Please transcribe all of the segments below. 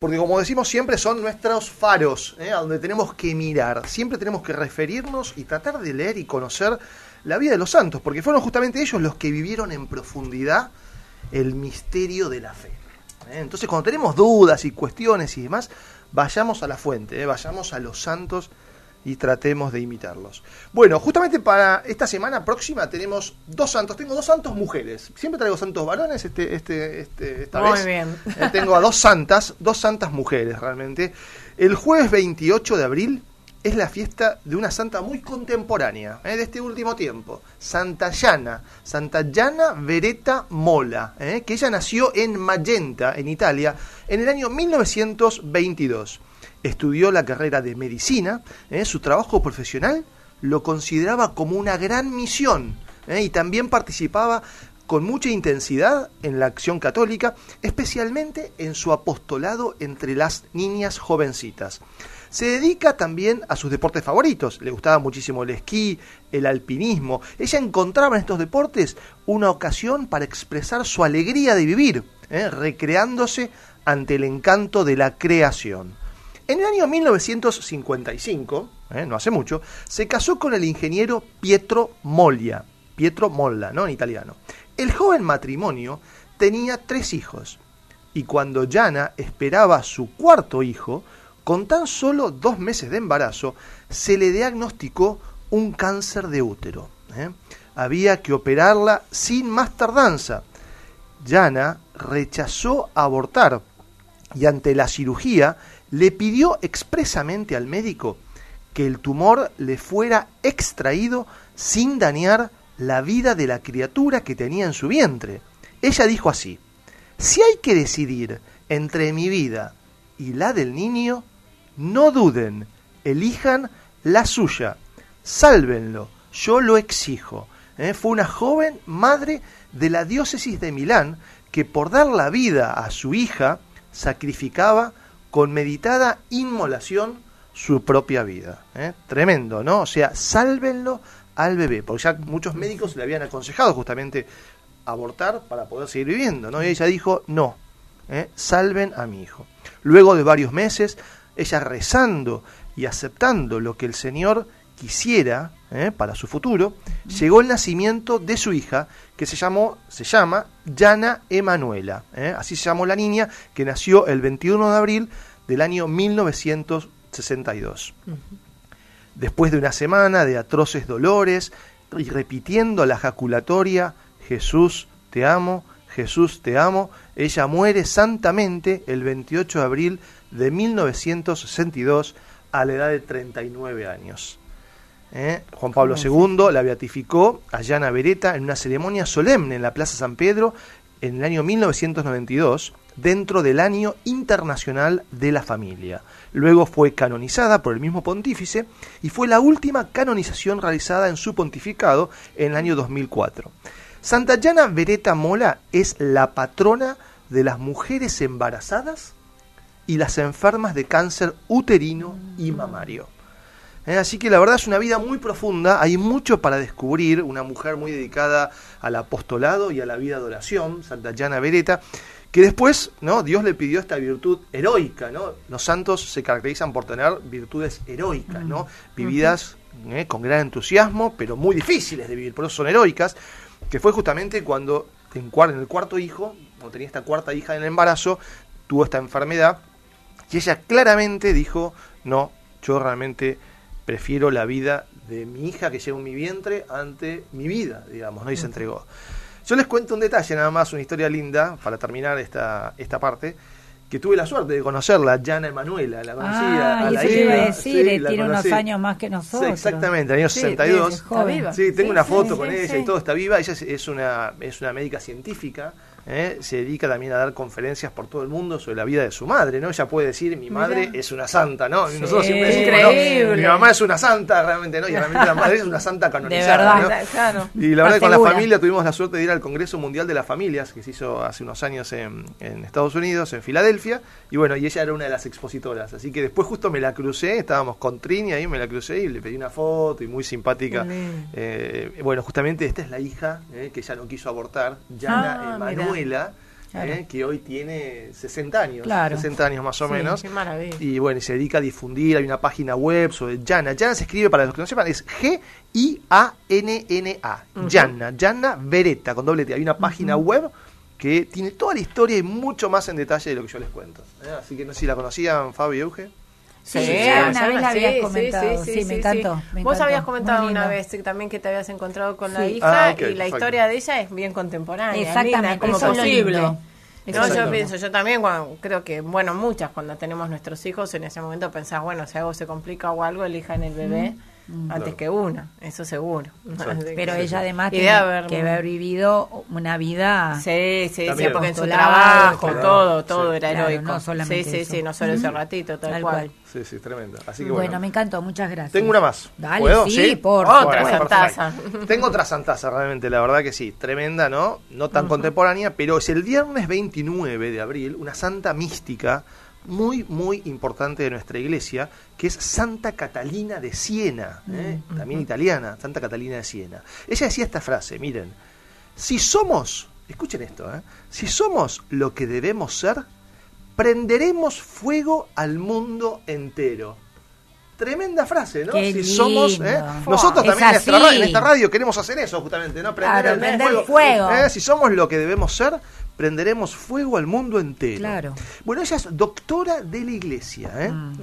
Porque como decimos siempre son nuestros faros, ¿eh? a donde tenemos que mirar. Siempre tenemos que referirnos y tratar de leer y conocer la vida de los santos, porque fueron justamente ellos los que vivieron en profundidad el misterio de la fe. ¿eh? Entonces cuando tenemos dudas y cuestiones y demás, vayamos a la fuente, ¿eh? vayamos a los santos y tratemos de imitarlos. Bueno, justamente para esta semana próxima tenemos dos santos. Tengo dos santos mujeres. Siempre traigo santos varones, este, este, este esta Muy vez. bien. Eh, tengo a dos santas, dos santas mujeres realmente. El jueves 28 de abril es la fiesta de una santa muy contemporánea, eh, de este último tiempo. Santa Llana, Santa Llana Vereta Mola, eh, que ella nació en Magenta, en Italia, en el año 1922 estudió la carrera de medicina, ¿eh? su trabajo profesional lo consideraba como una gran misión ¿eh? y también participaba con mucha intensidad en la acción católica, especialmente en su apostolado entre las niñas jovencitas. Se dedica también a sus deportes favoritos. Le gustaba muchísimo el esquí, el alpinismo. Ella encontraba en estos deportes una ocasión para expresar su alegría de vivir, ¿eh? recreándose ante el encanto de la creación. En el año 1955, eh, no hace mucho, se casó con el ingeniero Pietro Moglia, Pietro Molla, ¿no? En italiano. El joven matrimonio tenía tres hijos, y cuando Jana esperaba su cuarto hijo, con tan solo dos meses de embarazo, se le diagnosticó un cáncer de útero. ¿eh? Había que operarla sin más tardanza. Jana rechazó abortar y ante la cirugía le pidió expresamente al médico que el tumor le fuera extraído sin dañar la vida de la criatura que tenía en su vientre. Ella dijo así, si hay que decidir entre mi vida y la del niño, no duden, elijan la suya, sálvenlo, yo lo exijo. ¿Eh? Fue una joven madre de la diócesis de Milán que por dar la vida a su hija sacrificaba con meditada inmolación su propia vida. ¿eh? Tremendo, ¿no? O sea, sálvenlo al bebé, porque ya muchos médicos le habían aconsejado justamente abortar para poder seguir viviendo, ¿no? Y ella dijo, no, ¿eh? salven a mi hijo. Luego de varios meses, ella rezando y aceptando lo que el Señor quisiera ¿eh? para su futuro, llegó el nacimiento de su hija, que se llamó, se llama Yana Emanuela. ¿eh? Así se llamó la niña, que nació el 21 de abril del año 1962. Después de una semana de atroces dolores y repitiendo la jaculatoria, Jesús te amo, Jesús te amo, ella muere santamente el 28 de abril de 1962 a la edad de 39 años. ¿Eh? Juan Pablo II la beatificó a Llana Beretta en una ceremonia solemne en la Plaza San Pedro en el año 1992, dentro del año internacional de la familia. Luego fue canonizada por el mismo pontífice y fue la última canonización realizada en su pontificado en el año 2004. Santa Llana Beretta Mola es la patrona de las mujeres embarazadas y las enfermas de cáncer uterino y mamario. ¿Eh? Así que la verdad es una vida muy profunda, hay mucho para descubrir, una mujer muy dedicada al apostolado y a la vida de oración, Santa Llana Beretta, que después ¿no? Dios le pidió esta virtud heroica. ¿no? Los santos se caracterizan por tener virtudes heroicas, ¿no? vividas ¿eh? con gran entusiasmo, pero muy difíciles de vivir, por eso son heroicas, que fue justamente cuando en, en el cuarto hijo, cuando tenía esta cuarta hija en el embarazo, tuvo esta enfermedad, y ella claramente dijo, no, yo realmente prefiero la vida de mi hija que lleva en mi vientre ante mi vida, digamos, ¿no? Y se entregó. Yo les cuento un detalle, nada más, una historia linda, para terminar esta, esta parte, que tuve la suerte de conocerla, Jana Emanuela, la conocía. Ah, a y la eso iba a decir, sí, eh, tiene unos años más que nosotros. Sí, exactamente, año Sí, 62. es joven. Sí, tengo una foto con ella y todo está viva. Ella es, es una, es una médica científica. ¿Eh? Se dedica también a dar conferencias por todo el mundo sobre la vida de su madre. ¿no? Ella puede decir: Mi madre Mirá. es una santa. ¿no? Sí, nosotros siempre decimos: ¿no? Mi mamá es una santa, realmente no. Y realmente la madre es una santa canonizada. verdad. ¿no? Claro. Y la verdad que con la familia tuvimos la suerte de ir al Congreso Mundial de las Familias, que se hizo hace unos años en, en Estados Unidos, en Filadelfia, y bueno, y ella era una de las expositoras, así que después justo me la crucé, estábamos con Trini ahí, me la crucé y le pedí una foto y muy simpática. Eh, bueno, justamente esta es la hija eh, que ya no quiso abortar, Yana Ah, ¿eh? que hoy tiene 60 años, Claro. 60 años más o Sí, menos. Qué maravilla. Y bueno, y se dedica a difundir, hay una página web sobre Yana. Yana se escribe, para los que no sepan, es G-I-A-N-N-A. Yana, Yana Vereta, con doble T. Hay una página web que tiene toda la historia y mucho más en detalle de lo que yo les cuento. ¿eh? Así que no sé si la conocían, Fabio y Euge. Sí, ya una vez la habías sí, comentado. Sí, me encantó, me Vos habías comentado una vez que también que te habías encontrado con la Sí. hija Ah, y la historia de ella es bien contemporánea. Exactamente, como eso es lo posible. No, yo pienso, yo también cuando, creo que, bueno, muchas cuando tenemos nuestros hijos en ese momento pensás, bueno, si algo se complica o algo, elijan el bebé antes Claro. que una, eso seguro. Exacto. Pero ella además tiene debe haber- que haber vivido una vida Sí, sí, sí, porque en su trabajo, claro. todo, todo Sí. era Claro, heroico. no solamente sí, sí, eso. sí, no solo ese ratito, tal, tal cual. cual. Sí, sí, tremendo. Así que Bueno, bueno. me encantó, muchas gracias. Tengo una más. Dale, ¿Puedo? sí, por Otra santaza. Tengo otra santaza, realmente, la verdad que sí. Tremenda, ¿no? No tan contemporánea, pero es el viernes 29 de abril, una santa mística muy, muy importante de nuestra iglesia, que es Santa Catalina de Siena, ¿eh? también italiana, Santa Catalina de Siena. Ella decía esta frase, miren, si somos, escuchen esto, ¿eh? si somos lo que debemos ser, prenderemos fuego al mundo entero. Tremenda frase, ¿no? Qué si somos. ¿eh? nosotros Es también en, esta en radio queremos hacer eso justamente, ¿no? Claro, el prender fuego. ¿eh? Si somos lo que debemos ser, prenderemos fuego al mundo entero. Claro. Bueno, ella es doctora de la iglesia, ¿eh? Mm.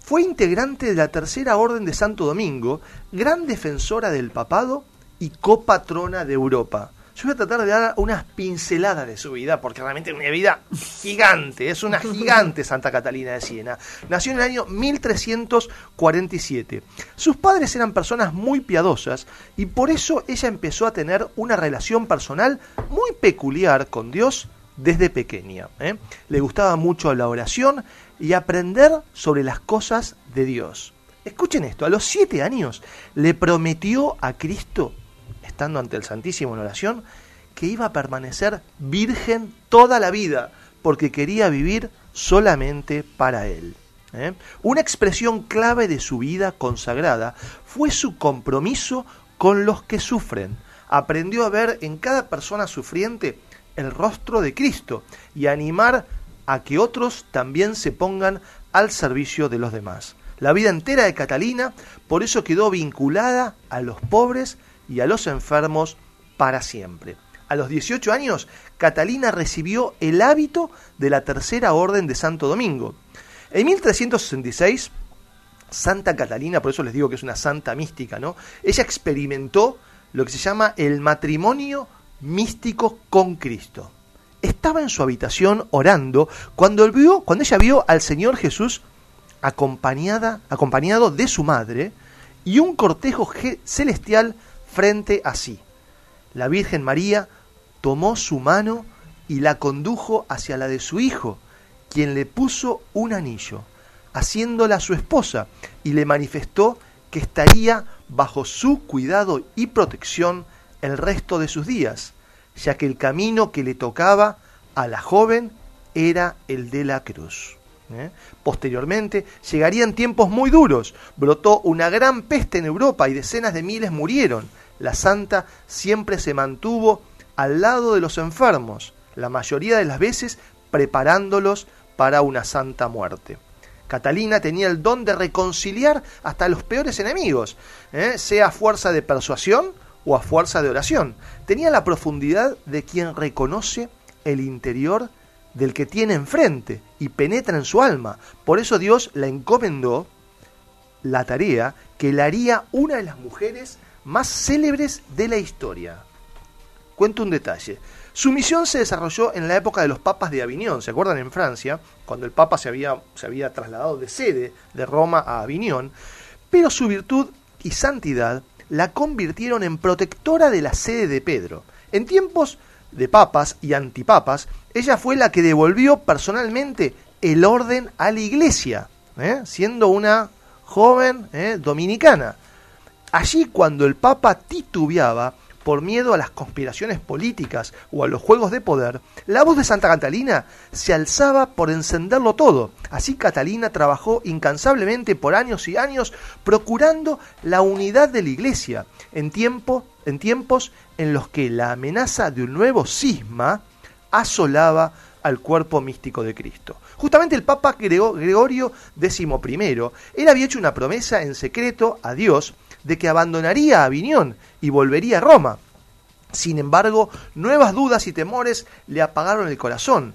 Fue integrante de la Tercera Orden de Santo Domingo, gran defensora del papado y copatrona de Europa. Yo voy a tratar de dar unas pinceladas de su vida, porque realmente es una vida gigante, es una gigante Santa Catalina de Siena. Nació en el año 1347. Sus padres eran personas muy piadosas y por eso ella empezó a tener una relación personal muy peculiar con Dios desde pequeña. ¿eh? Le gustaba mucho la oración y aprender sobre las cosas de Dios. Escuchen esto, a los siete años le prometió a Cristo, estando ante el Santísimo en oración, que iba a permanecer virgen toda la vida, porque quería vivir solamente para Él. ¿eh? Una expresión clave de su vida consagrada fue su compromiso con los que sufren. Aprendió a ver en cada persona sufriente el rostro de Cristo y a animar a que otros también se pongan al servicio de los demás. La vida entera de Catalina por eso quedó vinculada a los pobres y a los enfermos para siempre. A los 18 años, Catalina recibió el hábito de la Tercera Orden de Santo Domingo. En 1366, Santa Catalina, por eso les digo que es una santa mística, ¿no? Ella experimentó lo que se llama el matrimonio místico con Cristo. Estaba en su habitación orando cuando, vio, cuando ella vio al Señor Jesús acompañada, acompañado de su madre y un cortejo celestial frente a sí. La Virgen María tomó su mano y la condujo hacia la de su hijo, quien le puso un anillo, haciéndola su esposa, y le manifestó que estaría bajo su cuidado y protección el resto de sus días, ya que el camino que le tocaba a la joven era el de la cruz. ¿eh? Posteriormente llegarían tiempos muy duros, brotó una gran peste en Europa y decenas de miles murieron. La santa siempre se mantuvo al lado de los enfermos, la mayoría de las veces preparándolos para una santa muerte. Catalina tenía el don de reconciliar hasta los peores enemigos, ¿eh? sea a fuerza de persuasión o a fuerza de oración. Tenía la profundidad de quien reconoce el interior del que tiene enfrente y penetra en su alma. Por eso Dios la encomendó la tarea que la haría una de las mujeres más célebres de la historia. Cuento un detalle. Su misión se desarrolló en la época de los papas de Aviñón, ¿se acuerdan? En Francia, cuando el papa se había, se había trasladado de sede de Roma a Aviñón, pero su virtud y santidad la convirtieron en protectora de la sede de Pedro. En tiempos de papas y antipapas, ella fue la que devolvió personalmente el orden a la iglesia, ¿eh? siendo una joven ¿eh? dominicana. Allí cuando el Papa titubeaba por miedo a las conspiraciones políticas o a los juegos de poder, la voz de Santa Catalina se alzaba por encenderlo todo. Así Catalina trabajó incansablemente por años y años procurando la unidad de la Iglesia en, tiempo, en tiempos en los que la amenaza de un nuevo cisma asolaba al cuerpo místico de Cristo. Justamente el Papa Gregorio XI, él había hecho una promesa en secreto a Dios de que abandonaría Aviñón y volvería a Roma. Sin embargo, nuevas dudas y temores le apagaron el corazón.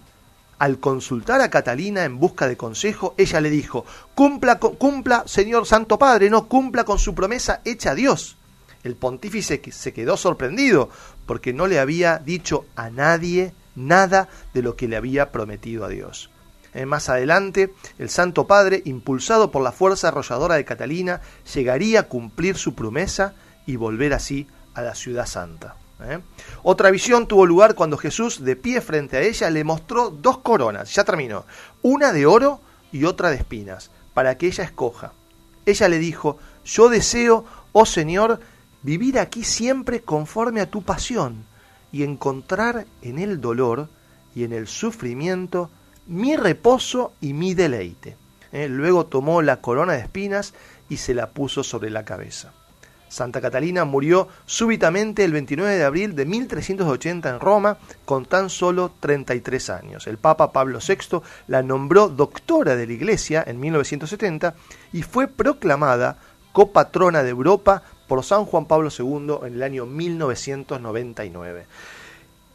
Al consultar a Catalina en busca de consejo, ella le dijo, cumpla, cumpla, señor Santo Padre, no cumpla con su promesa hecha a Dios. El pontífice se quedó sorprendido porque no le había dicho a nadie nada de lo que le había prometido a Dios. Eh, más adelante, el Santo Padre, impulsado por la fuerza arrolladora de Catalina, llegaría a cumplir su promesa y volver así a la ciudad santa. ¿eh? Otra visión tuvo lugar cuando Jesús, de pie frente a ella, le mostró dos coronas, ya terminó, una de oro y otra de espinas, para que ella escoja. Ella le dijo, yo deseo, oh Señor, vivir aquí siempre conforme a tu pasión y encontrar en el dolor y en el sufrimiento mi reposo y mi deleite. Eh, luego tomó la corona de espinas y se la puso sobre la cabeza. Santa Catalina murió súbitamente el 29 de abril de 1380 en Roma con tan solo 33 años. El Papa Pablo VI la nombró doctora de la Iglesia en 1970 y fue proclamada copatrona de Europa por San Juan Pablo II en el año 1999.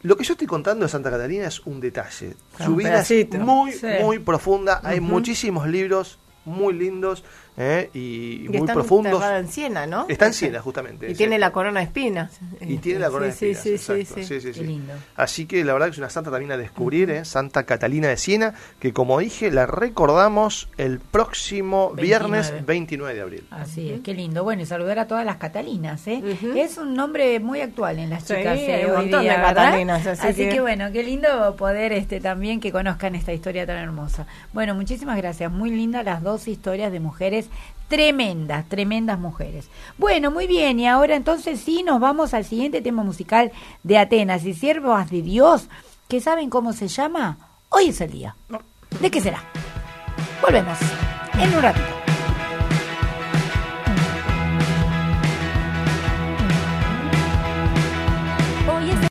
Lo que yo estoy contando de Santa Catalina es un detalle. Su vida es muy, muy profunda. Hay muchísimos libros muy lindos ¿eh? y, muy profundos. Está en Siena, ¿no? Está en Siena, justamente. Y tiene la corona de espinas. Y tiene la corona de espinas, exacto. Sí, sí, sí. Así que la verdad que es una santa también a descubrir, ¿eh? Santa Catalina de Siena, que como dije, la recordamos el próximo viernes 29 de abril. Así es, qué lindo. Bueno, y saludar a todas las Catalinas, ¿eh? Es un nombre muy actual en las chicas ¿eh? hoy día, Catalinas, así, que... bueno, qué lindo poder este también que conozcan esta historia tan hermosa. Bueno, muchísimas gracias. Muy lindas las dos historias de mujeres tremendas, tremendas mujeres. Bueno, muy bien, y ahora entonces sí nos vamos al siguiente tema musical de Atenas y siervas de Dios, que saben cómo se llama. Hoy es el día. ¿De qué será? Volvemos en un ratito.